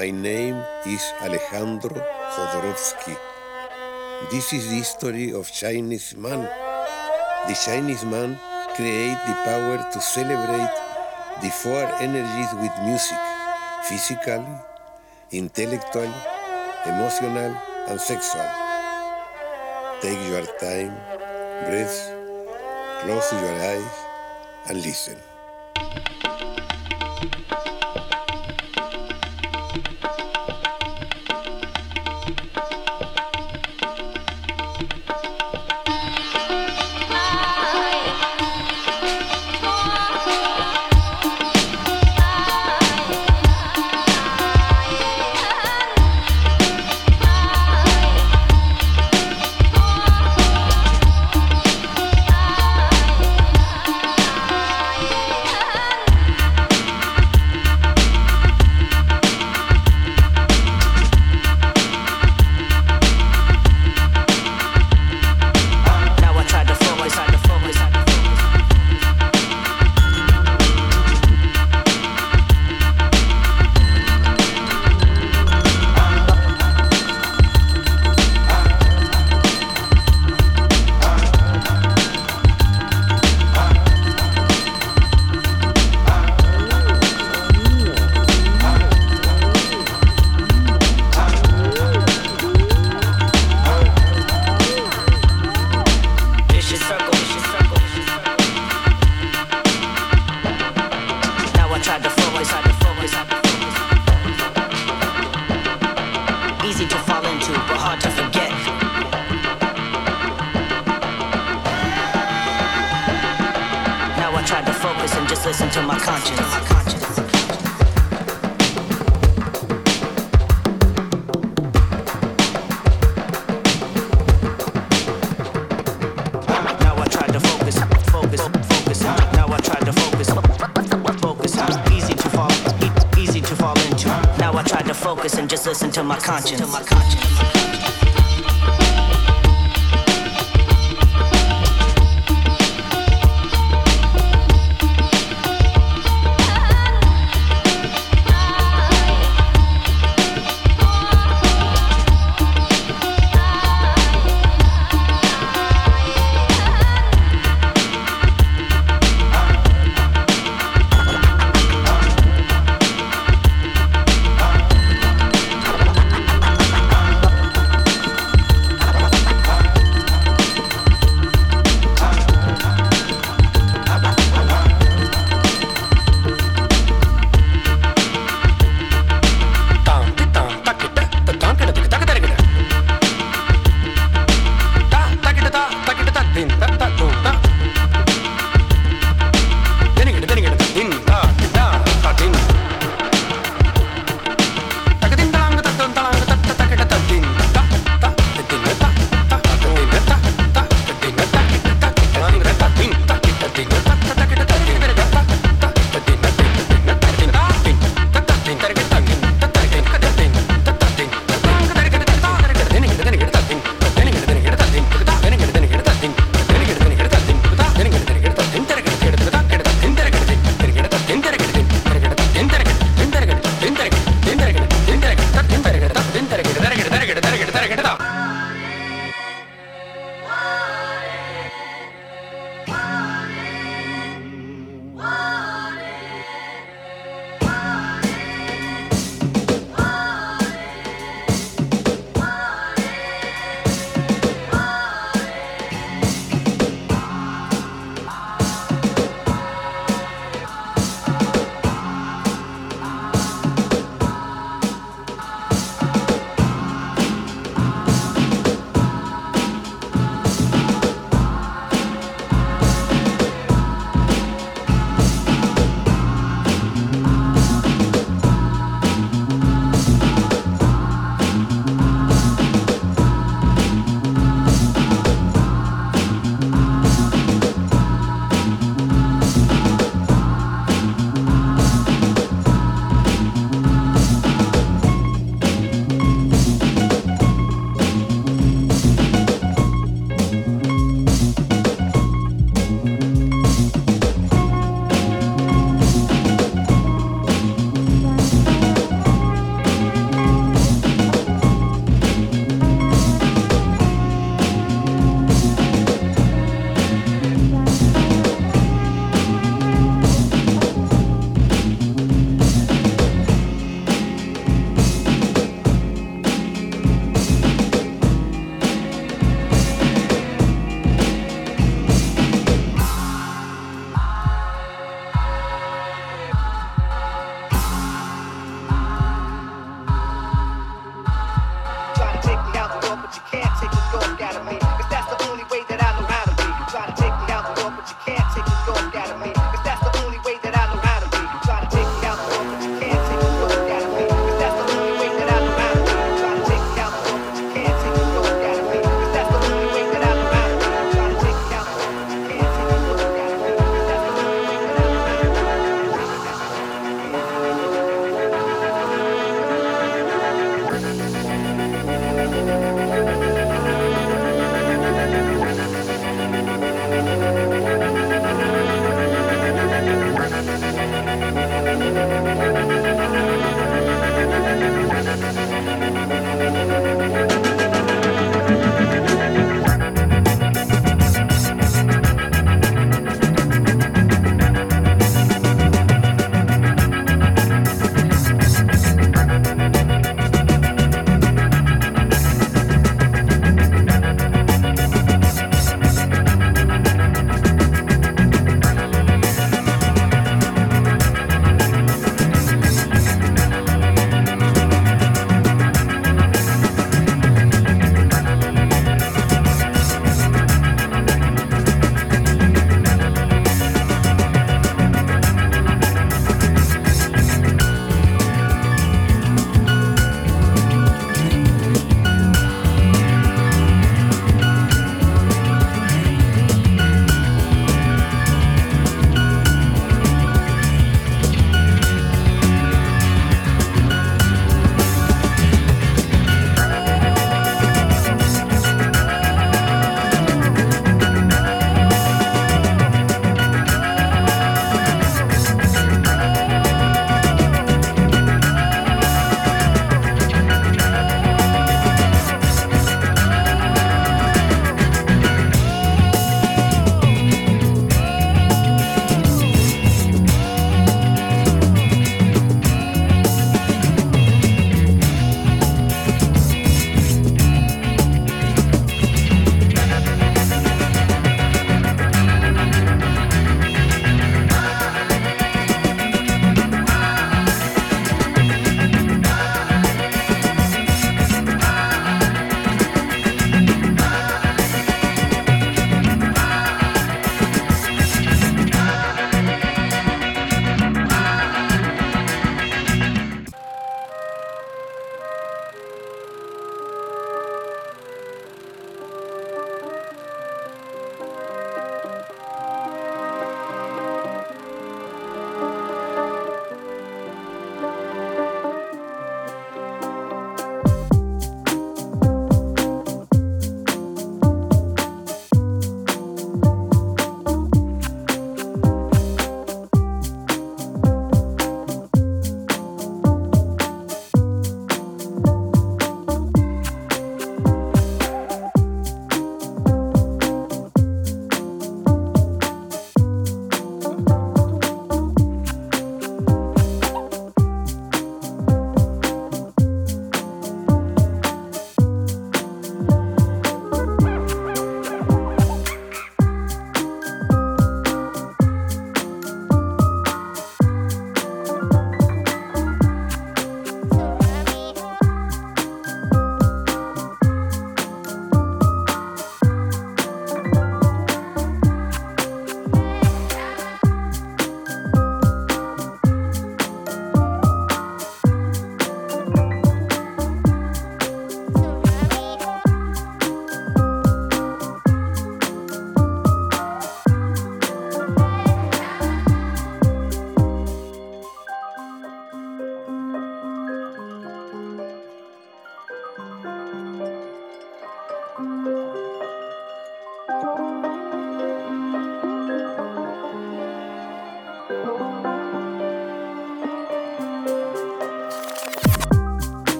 My name is Alejandro Jodorowsky. This is the story of Chinese man. The Chinese man create the power to celebrate the four energies with music, physical, intellectual, emotional, and sexual. Take your time, breathe, close your eyes, and listen. intelligence.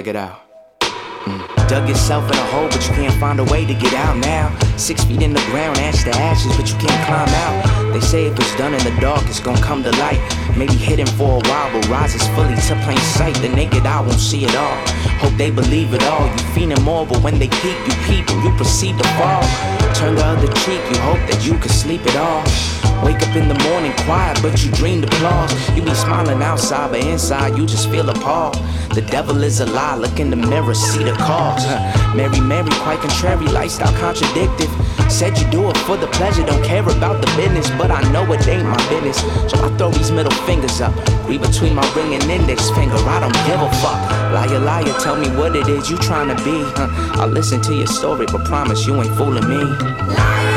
Check it out. Mm. Dug yourself in a hole, but you can't find a way to get out now. Six feet in the ground, ash to ashes, but you can't climb out. They say if it's done in the dark, it's gonna come to light. Maybe hidden for a while, but rises fully to plain sight. The naked eye won't see it all. Hope they believe it all. You fiending more, but when they peep, you and you proceed to fall. Turn the other cheek, you hope that you could sleep it off. Wake up in the morning quiet, but you dreamed applause. You be smiling outside, but inside you just feel appalled. The devil is a lie, look in the mirror, see the cause. Huh. Mary, Mary, quite contrary, lifestyle contradictive. Said you do it for the pleasure, don't care about the business, but I know it ain't my business. So I throw these middle fingers up, read between my ring and index finger. I don't give a fuck. Liar, liar, tell me what it is you trying to be. Huh. I'll listen to your story, but promise you ain't fooling me. Drama,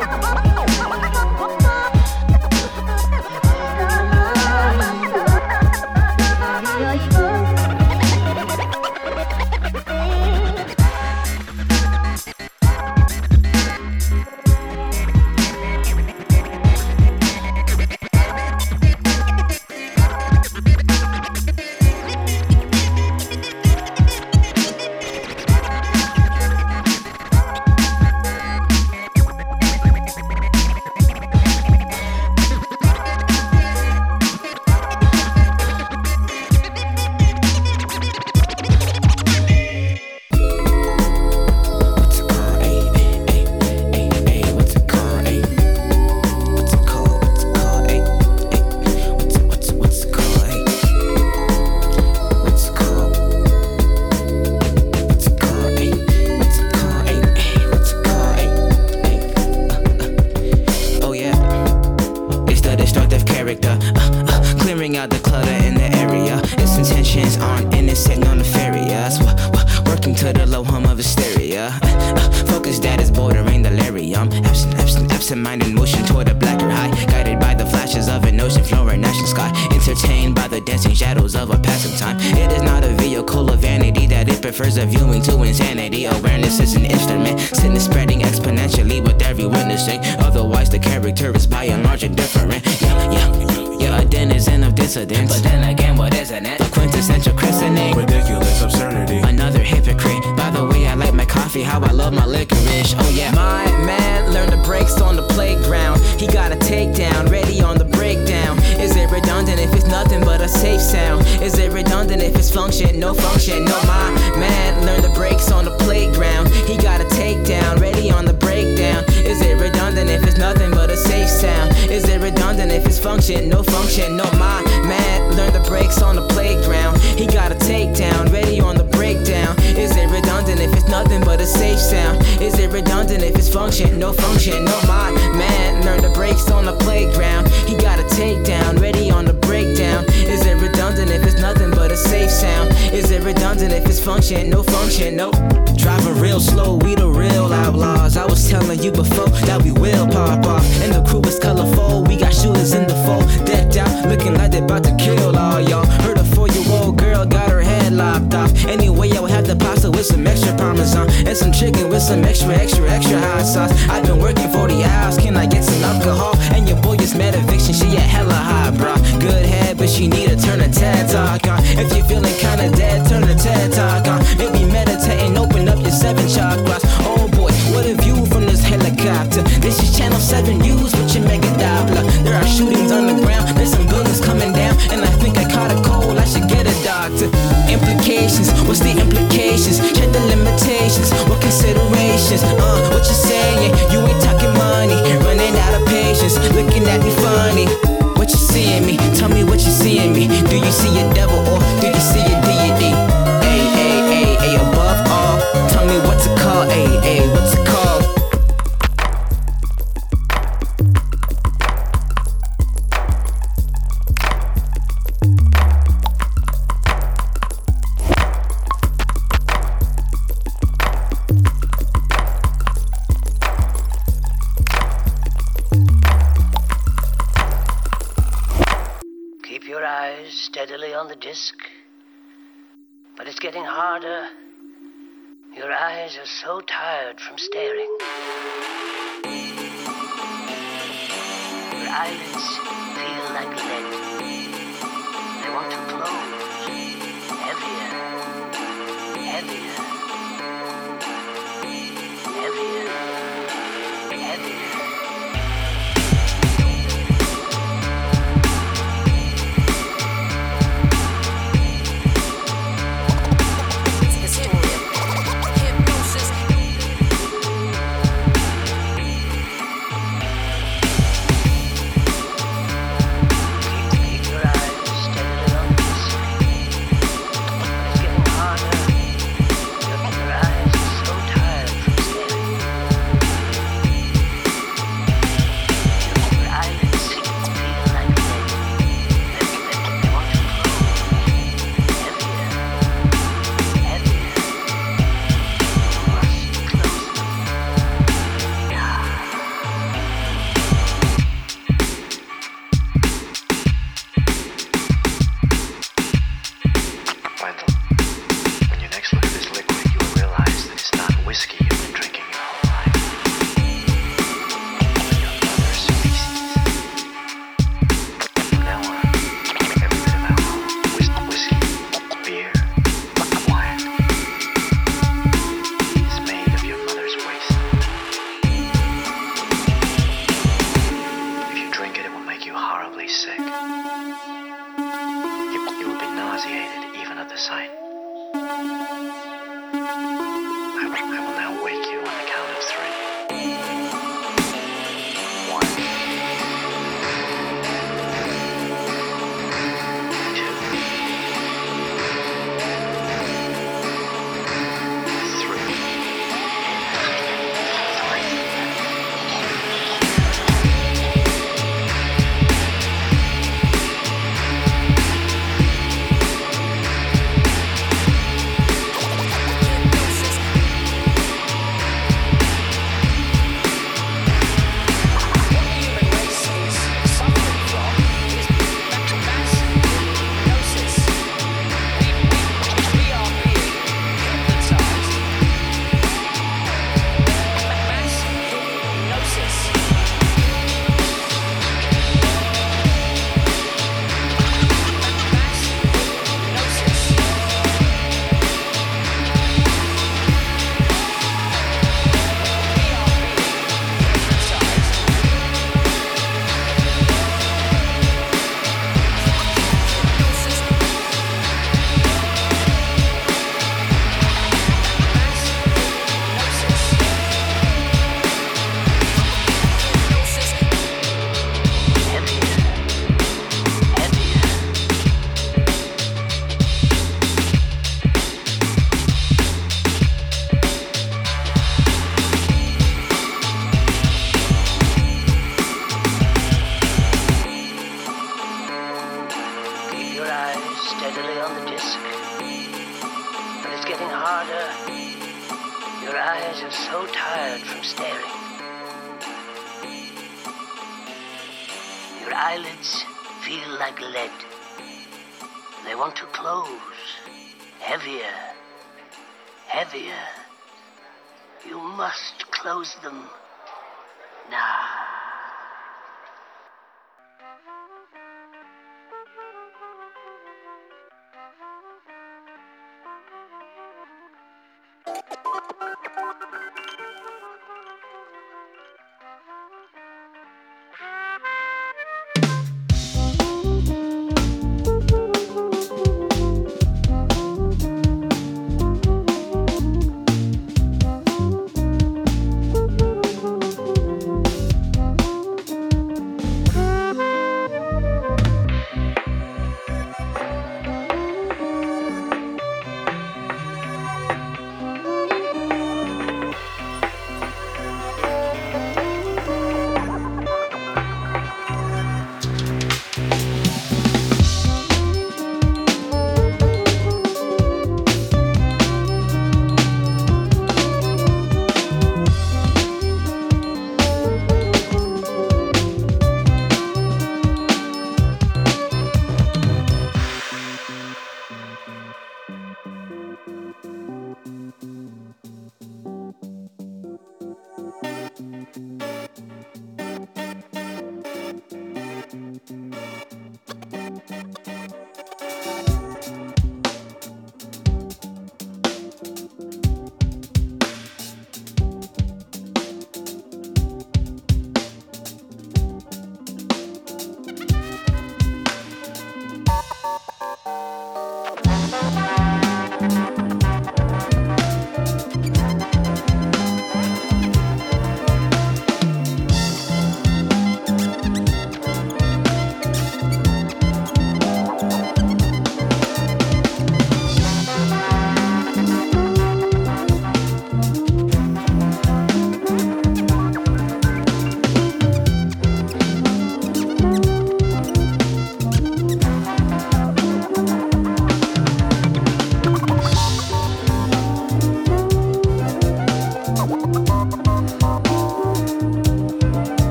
Oh, coffee, how I love my licorice. Oh yeah. My man learned the brakes on the playground. He got a takedown, ready on the breakdown. Is it redundant if it's nothing but a safe sound? Is it redundant if it's function, no function? No, my man learned the brakes on the playground. He got a takedown, ready on the breakdown. Is it redundant if it's nothing but a safe sound? Is it redundant if it's function, no function? No, my man learned the brakes on the playground. He got a takedown, ready safe sound? Is it redundant if it's function, no function? No, my man learned the brakes on the playground. He got a takedown, ready on the breakdown. Is it redundant if it's nothing but a safe sound? Is it redundant if it's function, no function? No. Driving real slow, we the real outlaws. I was telling you before that we will pop off. And the crew is colorful, we got shooters in the fold. Decked out, looking like they about to kill all y'all. Lopped off. Anyway, I would have the pasta with some extra parmesan. And some chicken with some extra, extra, extra hot sauce. I've been working 40 hours, can I get some alcohol? And your boy just mad eviction, she a hella hot, bro. Good head, but she need to turn a TED talk on. If you're feeling kinda dead, turn the TED talk on. Maybe meditating, open up your seven chakras. Oh boy, what a view from this helicopter. This is Channel 7 News with your mega Doppler. There are shootings on the ground, there's some buildings coming down. And I think I caught a cold, should get a doctor. Implications, what's the implications? Check the limitations, what considerations? Uh, what you saying? You ain't talking money, running out of patience, looking at me funny. What you seeing me? Tell me what you seeing me. Do you see a devil or do you see a so tired from staring. Your eyelids feel like lead.